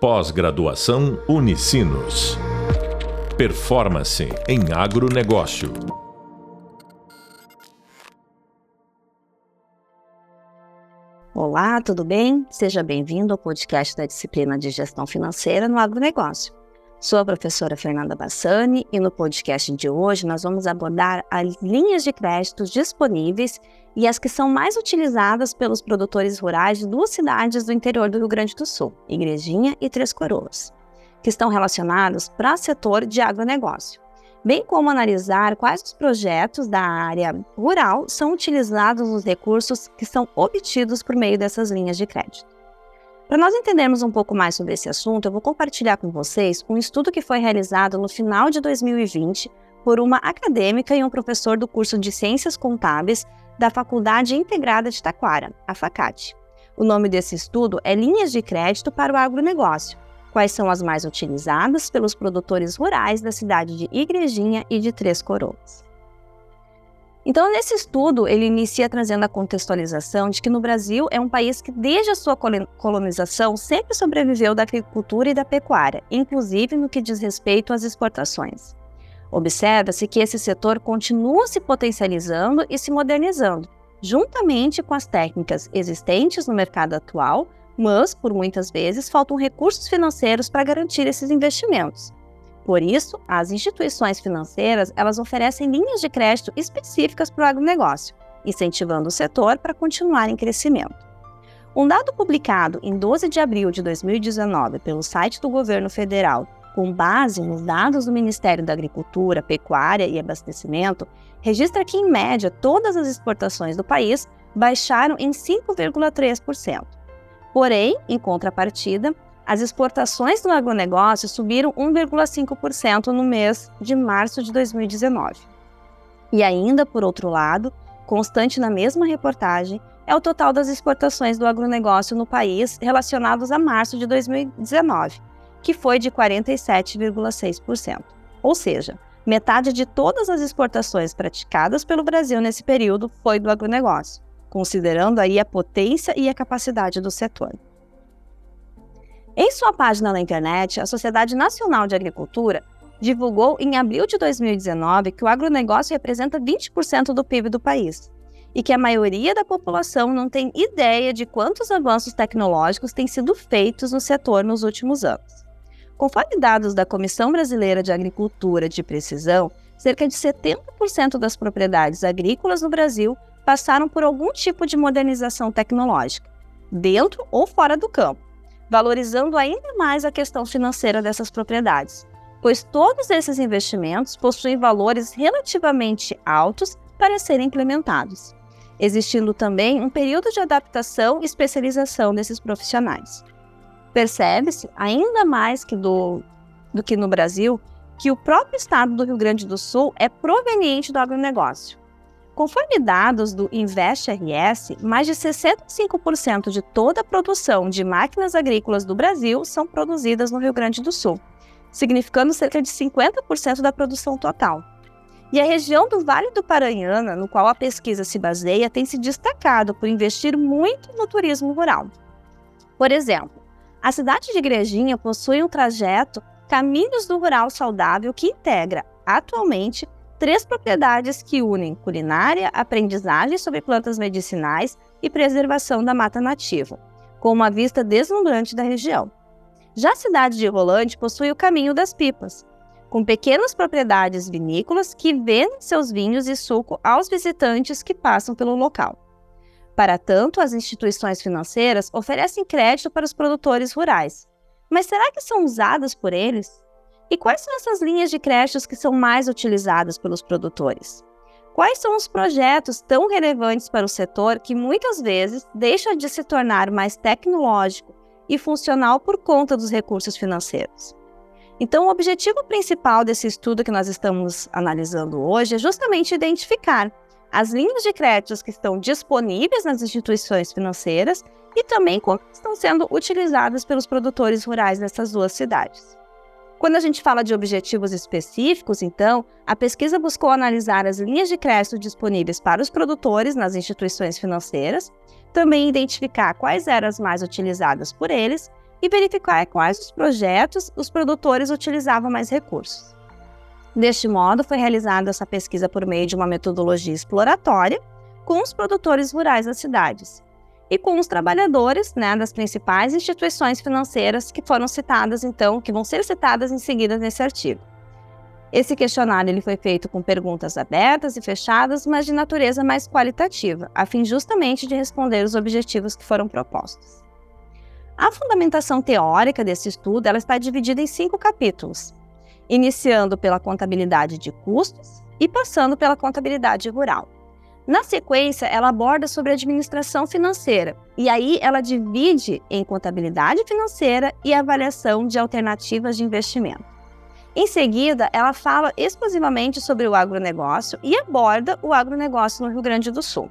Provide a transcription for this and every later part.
Pós-graduação Unicinos. Performance em agronegócio. Olá, tudo bem? Seja bem-vindo ao podcast da disciplina de Gestão Financeira no Agronegócio. Sou a professora Fernanda Bassani e no podcast de hoje nós vamos abordar as linhas de créditos disponíveis e as que são mais utilizadas pelos produtores rurais de duas cidades do interior do Rio Grande do Sul, Igrejinha e Três Coroas, que estão relacionados para o setor de agronegócio, bem como analisar quais os projetos da área rural são utilizados nos recursos que são obtidos por meio dessas linhas de crédito. Para nós entendermos um pouco mais sobre esse assunto, eu vou compartilhar com vocês um estudo que foi realizado no final de 2020 por uma acadêmica e um professor do curso de Ciências Contábeis da Faculdade Integrada de Taquara, a FACAT. O nome desse estudo é Linhas de Crédito para o Agronegócio. Quais são as mais utilizadas pelos produtores rurais da cidade de Igrejinha e de Três Coroas? Então, nesse estudo, ele inicia trazendo a contextualização de que no Brasil é um país que, desde a sua colonização, sempre sobreviveu da agricultura e da pecuária, inclusive no que diz respeito às exportações. Observa-se que esse setor continua se potencializando e se modernizando, juntamente com as técnicas existentes no mercado atual, mas, por muitas vezes, faltam recursos financeiros para garantir esses investimentos. Por isso, as instituições financeiras elas oferecem linhas de crédito específicas para o agronegócio, incentivando o setor para continuar em crescimento. Um dado publicado em 12 de abril de 2019 pelo site do governo federal, com base nos dados do Ministério da Agricultura, Pecuária e Abastecimento, registra que, em média, todas as exportações do país baixaram em 5,3%. Porém, em contrapartida, as exportações do agronegócio subiram 1,5% no mês de março de 2019. E ainda, por outro lado, constante na mesma reportagem, é o total das exportações do agronegócio no país relacionados a março de 2019, que foi de 47,6%. Ou seja, metade de todas as exportações praticadas pelo Brasil nesse período foi do agronegócio, considerando aí a potência e a capacidade do setor. Em sua página na internet, a Sociedade Nacional de Agricultura divulgou em abril de 2019 que o agronegócio representa 20% do PIB do país e que a maioria da população não tem ideia de quantos avanços tecnológicos têm sido feitos no setor nos últimos anos. Conforme dados da Comissão Brasileira de Agricultura de Precisão, cerca de 70% das propriedades agrícolas no Brasil passaram por algum tipo de modernização tecnológica, dentro ou fora do campo valorizando ainda mais a questão financeira dessas propriedades, pois todos esses investimentos possuem valores relativamente altos para serem implementados, existindo também um período de adaptação e especialização desses profissionais. Percebe-se, ainda mais que do, do que no Brasil, que o próprio estado do Rio Grande do Sul é proveniente do agronegócio, Conforme dados do InvestRS, mais de 65% de toda a produção de máquinas agrícolas do Brasil são produzidas no Rio Grande do Sul, significando cerca de 50% da produção total. E a região do Vale do Paranhana, no qual a pesquisa se baseia, tem se destacado por investir muito no turismo rural. Por exemplo, a cidade de Igrejinha possui um trajeto Caminhos do Rural Saudável que integra, atualmente, três propriedades que unem culinária, aprendizagem sobre plantas medicinais e preservação da mata nativa, com uma vista deslumbrante da região. Já a cidade de Rolante possui o Caminho das Pipas, com pequenas propriedades vinícolas que vendem seus vinhos e suco aos visitantes que passam pelo local. Para tanto, as instituições financeiras oferecem crédito para os produtores rurais. Mas será que são usadas por eles? E quais são essas linhas de créditos que são mais utilizadas pelos produtores? Quais são os projetos tão relevantes para o setor que muitas vezes deixam de se tornar mais tecnológico e funcional por conta dos recursos financeiros? Então, o objetivo principal desse estudo que nós estamos analisando hoje é justamente identificar as linhas de créditos que estão disponíveis nas instituições financeiras e também como estão sendo utilizadas pelos produtores rurais nessas duas cidades. Quando a gente fala de objetivos específicos, então, a pesquisa buscou analisar as linhas de crédito disponíveis para os produtores nas instituições financeiras, também identificar quais eram as mais utilizadas por eles e verificar quais os projetos os produtores utilizavam mais recursos. Deste modo, foi realizada essa pesquisa por meio de uma metodologia exploratória com os produtores rurais das cidades e com os trabalhadores né, das principais instituições financeiras que foram citadas, então, que vão ser citadas em seguida nesse artigo. Esse questionário ele foi feito com perguntas abertas e fechadas, mas de natureza mais qualitativa, a fim justamente de responder os objetivos que foram propostos. A fundamentação teórica desse estudo ela está dividida em cinco capítulos, iniciando pela contabilidade de custos e passando pela contabilidade rural. Na sequência, ela aborda sobre administração financeira, e aí ela divide em contabilidade financeira e avaliação de alternativas de investimento. Em seguida, ela fala exclusivamente sobre o agronegócio e aborda o agronegócio no Rio Grande do Sul.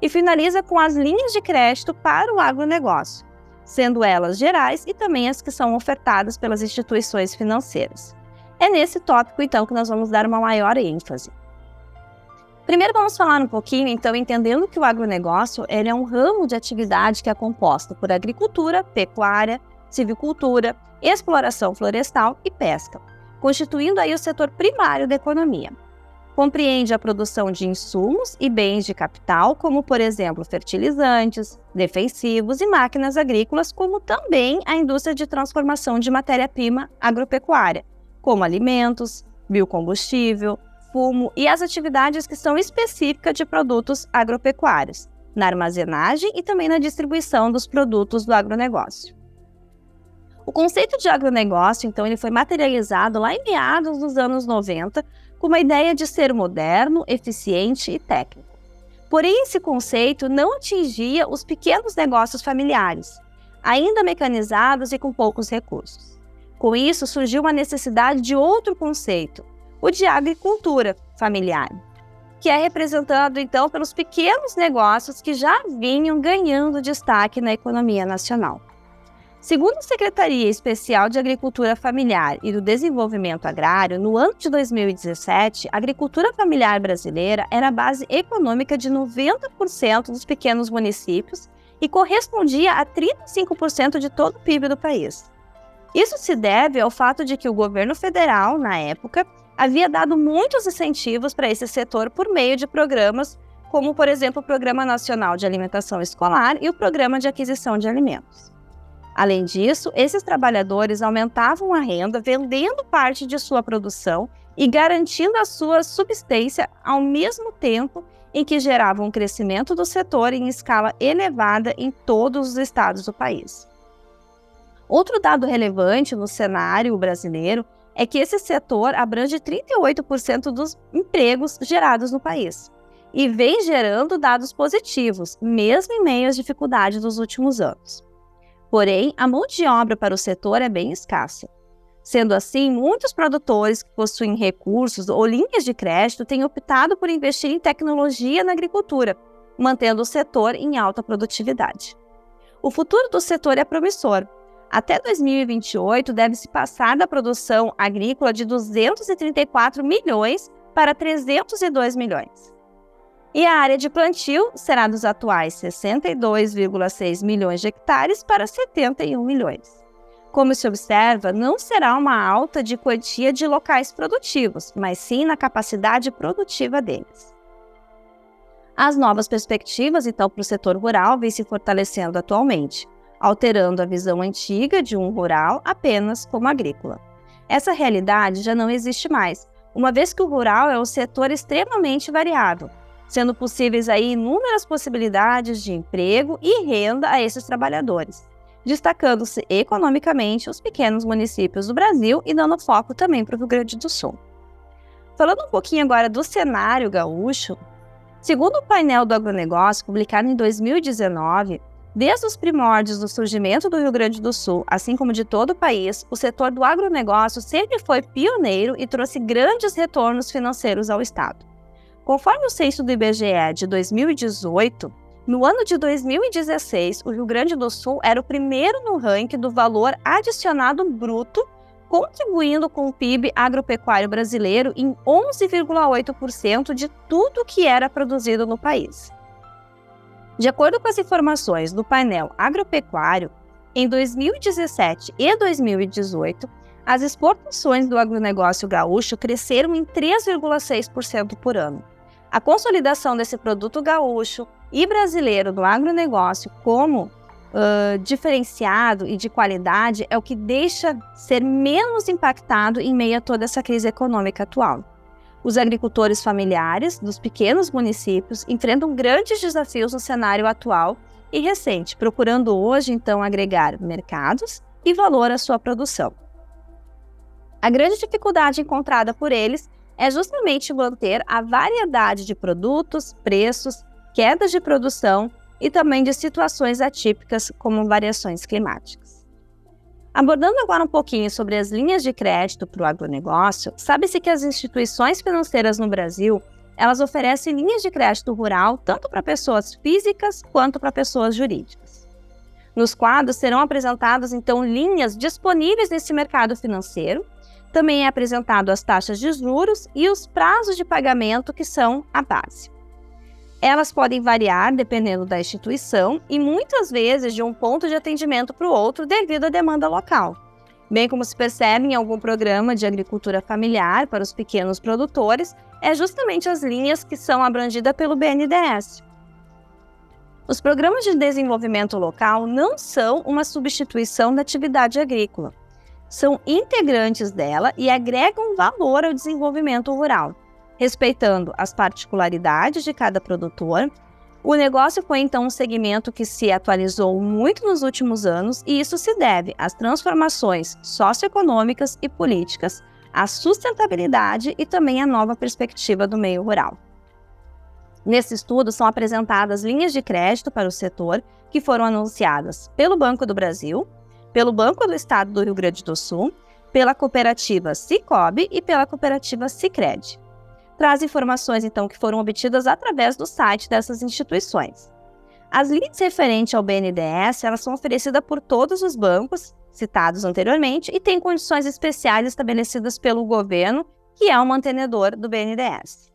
E finaliza com as linhas de crédito para o agronegócio, sendo elas gerais e também as que são ofertadas pelas instituições financeiras. É nesse tópico, então, que nós vamos dar uma maior ênfase. Primeiro vamos falar um pouquinho, então, entendendo que o agronegócio ele é um ramo de atividade que é composto por agricultura, pecuária, civicultura, exploração florestal e pesca, constituindo aí o setor primário da economia. Compreende a produção de insumos e bens de capital, como, por exemplo, fertilizantes, defensivos e máquinas agrícolas, como também a indústria de transformação de matéria-prima agropecuária, como alimentos, biocombustível, fumo e as atividades que são específicas de produtos agropecuários, na armazenagem e também na distribuição dos produtos do agronegócio. O conceito de agronegócio, então, ele foi materializado lá em meados dos anos 90 com uma ideia de ser moderno, eficiente e técnico. Porém, esse conceito não atingia os pequenos negócios familiares, ainda mecanizados e com poucos recursos. Com isso, surgiu uma necessidade de outro conceito, o de agricultura familiar, que é representado então pelos pequenos negócios que já vinham ganhando destaque na economia nacional. Segundo a Secretaria Especial de Agricultura Familiar e do Desenvolvimento Agrário, no ano de 2017, a agricultura familiar brasileira era a base econômica de 90% dos pequenos municípios e correspondia a 35% de todo o PIB do país. Isso se deve ao fato de que o governo federal, na época, havia dado muitos incentivos para esse setor por meio de programas como, por exemplo, o Programa Nacional de Alimentação Escolar e o Programa de Aquisição de Alimentos. Além disso, esses trabalhadores aumentavam a renda vendendo parte de sua produção e garantindo a sua subsistência ao mesmo tempo em que geravam um crescimento do setor em escala elevada em todos os estados do país. Outro dado relevante no cenário brasileiro é que esse setor abrange 38% dos empregos gerados no país e vem gerando dados positivos, mesmo em meio às dificuldades dos últimos anos. Porém, a mão de obra para o setor é bem escassa. Sendo assim, muitos produtores que possuem recursos ou linhas de crédito têm optado por investir em tecnologia na agricultura, mantendo o setor em alta produtividade. O futuro do setor é promissor, até 2028, deve-se passar da produção agrícola de 234 milhões para 302 milhões. E a área de plantio será dos atuais 62,6 milhões de hectares para 71 milhões. Como se observa, não será uma alta de quantia de locais produtivos, mas sim na capacidade produtiva deles. As novas perspectivas, então, para o setor rural vêm se fortalecendo atualmente alterando a visão antiga de um rural apenas como agrícola. Essa realidade já não existe mais, uma vez que o rural é um setor extremamente variável, sendo possíveis aí inúmeras possibilidades de emprego e renda a esses trabalhadores, destacando-se economicamente os pequenos municípios do Brasil e dando foco também para o Rio Grande do Sul. Falando um pouquinho agora do cenário gaúcho, segundo o painel do agronegócio publicado em 2019, Desde os primórdios do surgimento do Rio Grande do Sul, assim como de todo o país, o setor do agronegócio sempre foi pioneiro e trouxe grandes retornos financeiros ao Estado. Conforme o censo do IBGE de 2018, no ano de 2016, o Rio Grande do Sul era o primeiro no ranking do valor adicionado bruto, contribuindo com o PIB agropecuário brasileiro em 11,8% de tudo que era produzido no país. De acordo com as informações do painel agropecuário, em 2017 e 2018, as exportações do agronegócio gaúcho cresceram em 3,6% por ano. A consolidação desse produto gaúcho e brasileiro do agronegócio como uh, diferenciado e de qualidade é o que deixa ser menos impactado em meio a toda essa crise econômica atual. Os agricultores familiares dos pequenos municípios enfrentam grandes desafios no cenário atual e recente, procurando hoje então agregar mercados e valor à sua produção. A grande dificuldade encontrada por eles é justamente manter a variedade de produtos, preços, quedas de produção e também de situações atípicas, como variações climáticas. Abordando agora um pouquinho sobre as linhas de crédito para o agronegócio, sabe-se que as instituições financeiras no Brasil elas oferecem linhas de crédito rural tanto para pessoas físicas quanto para pessoas jurídicas. Nos quadros serão apresentadas então linhas disponíveis nesse mercado financeiro também é apresentado as taxas de juros e os prazos de pagamento, que são a base. Elas podem variar dependendo da instituição e muitas vezes de um ponto de atendimento para o outro devido à demanda local. Bem como se percebe em algum programa de agricultura familiar para os pequenos produtores, é justamente as linhas que são abrangidas pelo BNDES. Os programas de desenvolvimento local não são uma substituição da atividade agrícola são integrantes dela e agregam valor ao desenvolvimento rural, respeitando as particularidades de cada produtor. O negócio foi então um segmento que se atualizou muito nos últimos anos e isso se deve às transformações socioeconômicas e políticas, à sustentabilidade e também à nova perspectiva do meio rural. Nesse estudo são apresentadas linhas de crédito para o setor que foram anunciadas pelo Banco do Brasil, pelo Banco do Estado do Rio Grande do Sul, pela cooperativa Cicobi e pela cooperativa Cicred. Traz informações, então, que foram obtidas através do site dessas instituições. As leads referentes ao BNDES elas são oferecidas por todos os bancos citados anteriormente e têm condições especiais estabelecidas pelo governo, que é o mantenedor do BNDES.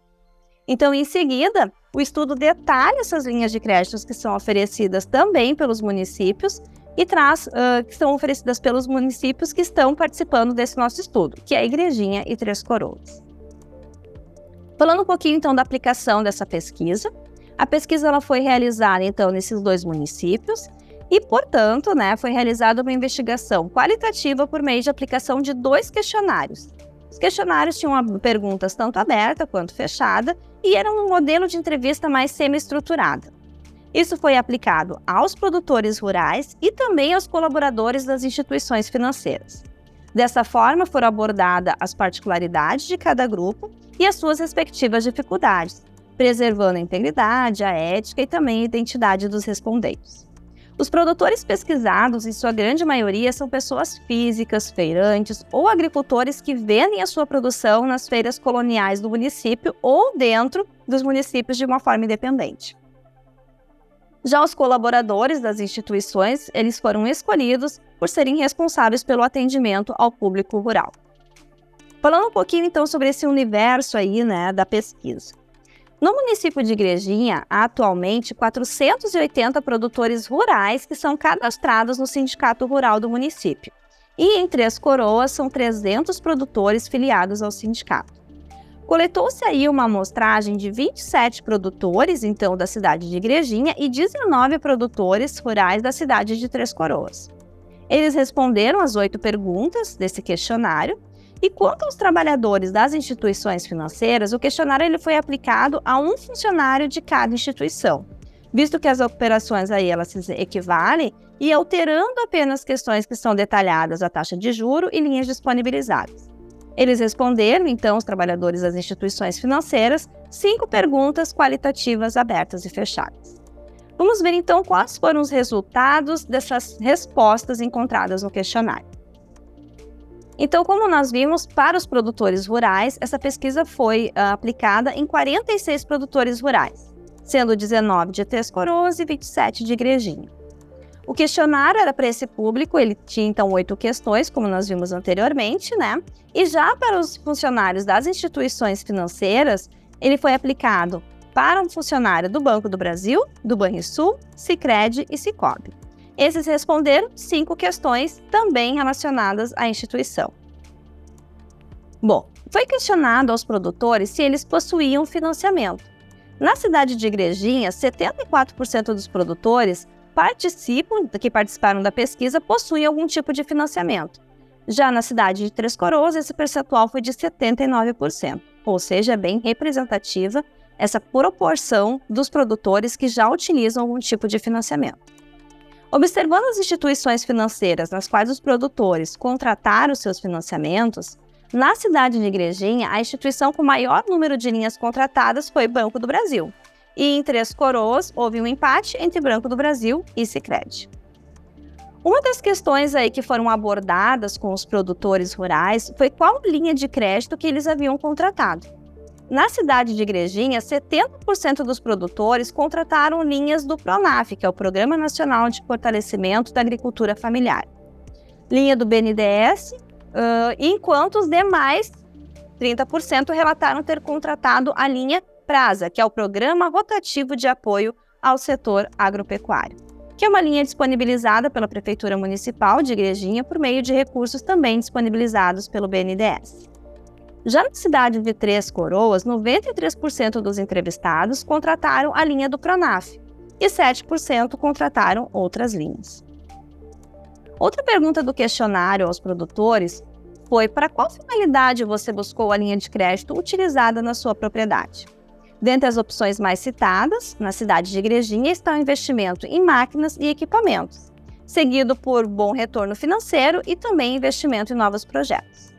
Então, em seguida, o estudo detalha essas linhas de créditos que são oferecidas também pelos municípios e traz uh, que são oferecidas pelos municípios que estão participando desse nosso estudo, que é a Igrejinha e Três Coroas. Falando um pouquinho então da aplicação dessa pesquisa, a pesquisa ela foi realizada então nesses dois municípios e, portanto, né, foi realizada uma investigação qualitativa por meio de aplicação de dois questionários. Os questionários tinham perguntas tanto aberta quanto fechada e eram um modelo de entrevista mais semi-estruturada. Isso foi aplicado aos produtores rurais e também aos colaboradores das instituições financeiras. Dessa forma, foram abordadas as particularidades de cada grupo e as suas respectivas dificuldades, preservando a integridade, a ética e também a identidade dos respondentes. Os produtores pesquisados, em sua grande maioria, são pessoas físicas, feirantes ou agricultores que vendem a sua produção nas feiras coloniais do município ou dentro dos municípios de uma forma independente. Já os colaboradores das instituições, eles foram escolhidos por serem responsáveis pelo atendimento ao público rural. Falando um pouquinho então sobre esse universo aí, né, da pesquisa. No município de Igrejinha, há atualmente 480 produtores rurais que são cadastrados no Sindicato Rural do município. E em Três Coroas são 300 produtores filiados ao sindicato. Coletou-se aí uma amostragem de 27 produtores, então, da cidade de Igrejinha e 19 produtores rurais da cidade de Três Coroas. Eles responderam as oito perguntas desse questionário e quanto aos trabalhadores das instituições financeiras, o questionário ele foi aplicado a um funcionário de cada instituição, visto que as operações aí elas se equivalem e alterando apenas questões que são detalhadas a taxa de juro e linhas disponibilizadas. Eles responderam, então, os trabalhadores das instituições financeiras, cinco perguntas qualitativas abertas e fechadas. Vamos ver então quais foram os resultados dessas respostas encontradas no questionário. Então, como nós vimos, para os produtores rurais, essa pesquisa foi uh, aplicada em 46 produtores rurais, sendo 19 de Três Coroas e 27 de Igrejinha. O questionário era para esse público, ele tinha então oito questões, como nós vimos anteriormente, né? E já para os funcionários das instituições financeiras, ele foi aplicado para um funcionário do Banco do Brasil, do Banrisul, Sicredi e Cicobi. Esses responderam cinco questões também relacionadas à instituição. Bom, foi questionado aos produtores se eles possuíam financiamento. Na cidade de Igrejinha, 74% dos produtores participam, que participaram da pesquisa possuem algum tipo de financiamento. Já na cidade de Três Coroas, esse percentual foi de 79%, ou seja, é bem representativa essa proporção dos produtores que já utilizam algum tipo de financiamento. Observando as instituições financeiras nas quais os produtores contrataram seus financiamentos, na cidade de Igrejinha, a instituição com maior número de linhas contratadas foi Banco do Brasil. E em Três Coroas, houve um empate entre Banco do Brasil e Sicredi. Uma das questões aí que foram abordadas com os produtores rurais foi qual linha de crédito que eles haviam contratado. Na cidade de Igrejinha, 70% dos produtores contrataram linhas do PRONAF, que é o Programa Nacional de Fortalecimento da Agricultura Familiar. Linha do BNDES Uh, enquanto os demais 30% relataram ter contratado a linha PRASA, que é o Programa Rotativo de Apoio ao Setor Agropecuário, que é uma linha disponibilizada pela Prefeitura Municipal de Igrejinha por meio de recursos também disponibilizados pelo BNDES. Já na cidade de Três Coroas, 93% dos entrevistados contrataram a linha do Pronaf e 7% contrataram outras linhas. Outra pergunta do questionário aos produtores foi para qual finalidade você buscou a linha de crédito utilizada na sua propriedade. Dentre as opções mais citadas, na cidade de Igrejinha está o investimento em máquinas e equipamentos, seguido por bom retorno financeiro e também investimento em novos projetos.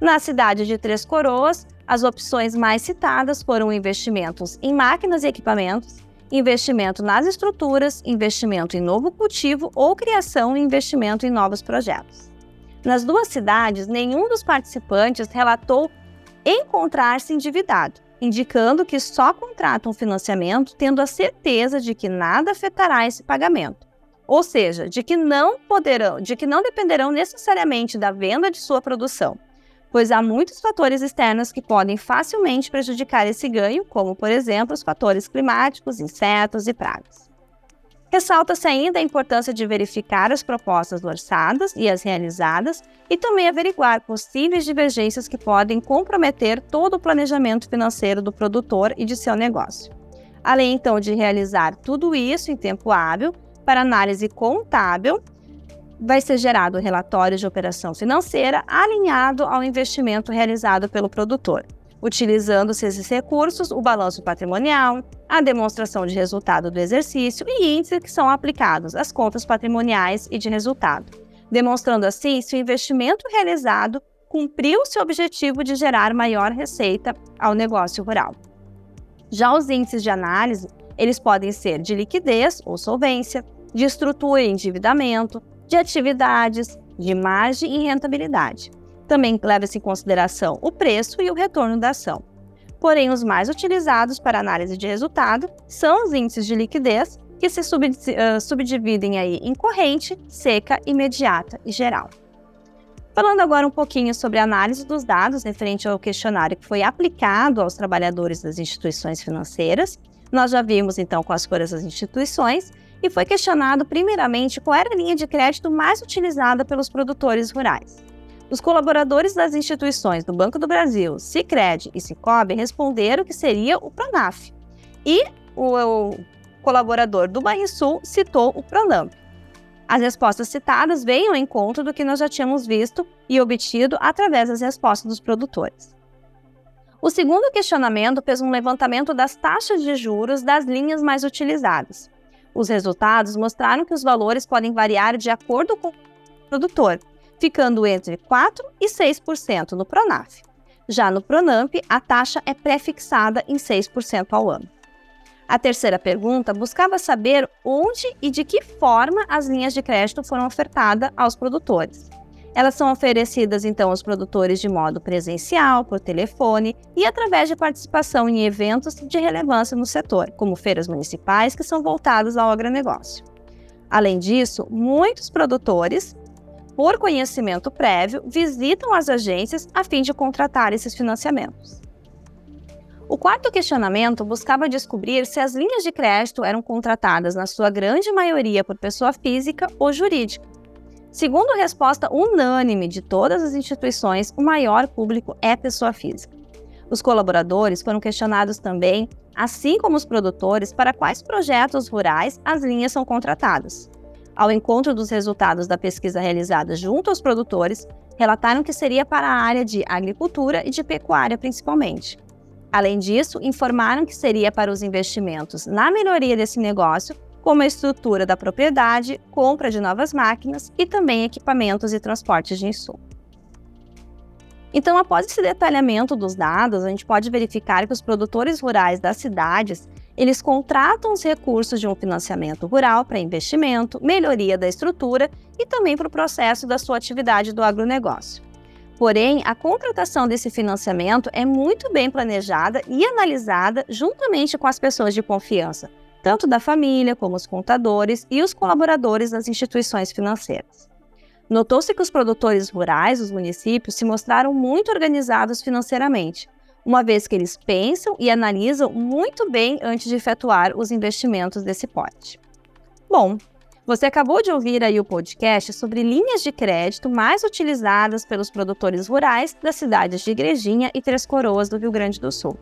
Na cidade de Três Coroas, as opções mais citadas foram investimentos em máquinas e equipamentos, investimento nas estruturas, investimento em novo cultivo ou criação e investimento em novos projetos. Nas duas cidades, nenhum dos participantes relatou encontrar-se endividado, indicando que só contratam financiamento tendo a certeza de que nada afetará esse pagamento. Ou seja, de que não poderão, de que não dependerão necessariamente da venda de sua produção, pois há muitos fatores externos que podem facilmente prejudicar esse ganho, como, por exemplo, os fatores climáticos, insetos e pragas. Ressalta-se ainda a importância de verificar as propostas orçadas e as realizadas e também averiguar possíveis divergências que podem comprometer todo o planejamento financeiro do produtor e de seu negócio. Além então de realizar tudo isso em tempo hábil para análise contábil vai ser gerado o relatório de operação financeira alinhado ao investimento realizado pelo produtor, utilizando-se esses recursos o balanço patrimonial, a demonstração de resultado do exercício e índices que são aplicados às contas patrimoniais e de resultado, demonstrando assim se o investimento realizado cumpriu seu objetivo de gerar maior receita ao negócio rural. Já os índices de análise, eles podem ser de liquidez ou solvência, de estrutura e endividamento, de atividades, de margem e rentabilidade. Também leva-se em consideração o preço e o retorno da ação. Porém, os mais utilizados para análise de resultado são os índices de liquidez, que se subdividem aí em corrente, seca, imediata e geral. Falando agora um pouquinho sobre a análise dos dados referente ao questionário que foi aplicado aos trabalhadores das instituições financeiras, nós já vimos então quais foram as instituições e foi questionado primeiramente qual era a linha de crédito mais utilizada pelos produtores rurais. Os colaboradores das instituições do Banco do Brasil, Sicredi e Sicob responderam que seria o Pronaf. E o, o colaborador do Banrisul citou o Pronamp. As respostas citadas vêm ao encontro do que nós já tínhamos visto e obtido através das respostas dos produtores. O segundo questionamento fez um levantamento das taxas de juros das linhas mais utilizadas. Os resultados mostraram que os valores podem variar de acordo com o produtor, ficando entre 4% e 6% no Pronaf. Já no Pronamp, a taxa é pré-fixada em 6% ao ano. A terceira pergunta buscava saber onde e de que forma as linhas de crédito foram ofertadas aos produtores. Elas são oferecidas então aos produtores de modo presencial, por telefone e através de participação em eventos de relevância no setor, como feiras municipais que são voltados ao agronegócio. Além disso, muitos produtores, por conhecimento prévio, visitam as agências a fim de contratar esses financiamentos. O quarto questionamento buscava descobrir se as linhas de crédito eram contratadas, na sua grande maioria, por pessoa física ou jurídica. Segundo a resposta unânime de todas as instituições, o maior público é pessoa física. Os colaboradores foram questionados também, assim como os produtores, para quais projetos rurais as linhas são contratadas. Ao encontro dos resultados da pesquisa realizada junto aos produtores, relataram que seria para a área de agricultura e de pecuária principalmente. Além disso, informaram que seria para os investimentos na melhoria desse negócio, como a estrutura da propriedade, compra de novas máquinas e também equipamentos e transportes de insumo. Então, após esse detalhamento dos dados, a gente pode verificar que os produtores rurais das cidades, eles contratam os recursos de um financiamento rural para investimento, melhoria da estrutura e também para o processo da sua atividade do agronegócio. Porém, a contratação desse financiamento é muito bem planejada e analisada juntamente com as pessoas de confiança, tanto da família como os contadores e os colaboradores das instituições financeiras. Notou-se que os produtores rurais dos municípios se mostraram muito organizados financeiramente, uma vez que eles pensam e analisam muito bem antes de efetuar os investimentos desse porte. Bom, você acabou de ouvir aí o podcast sobre linhas de crédito mais utilizadas pelos produtores rurais das cidades de Igrejinha e Três Coroas do Rio Grande do Sul.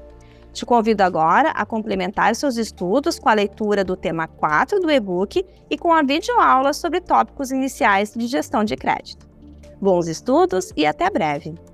Te convido agora a complementar seus estudos com a leitura do tema 4 do e-book e com a videoaula sobre tópicos iniciais de gestão de crédito. Bons estudos e até breve!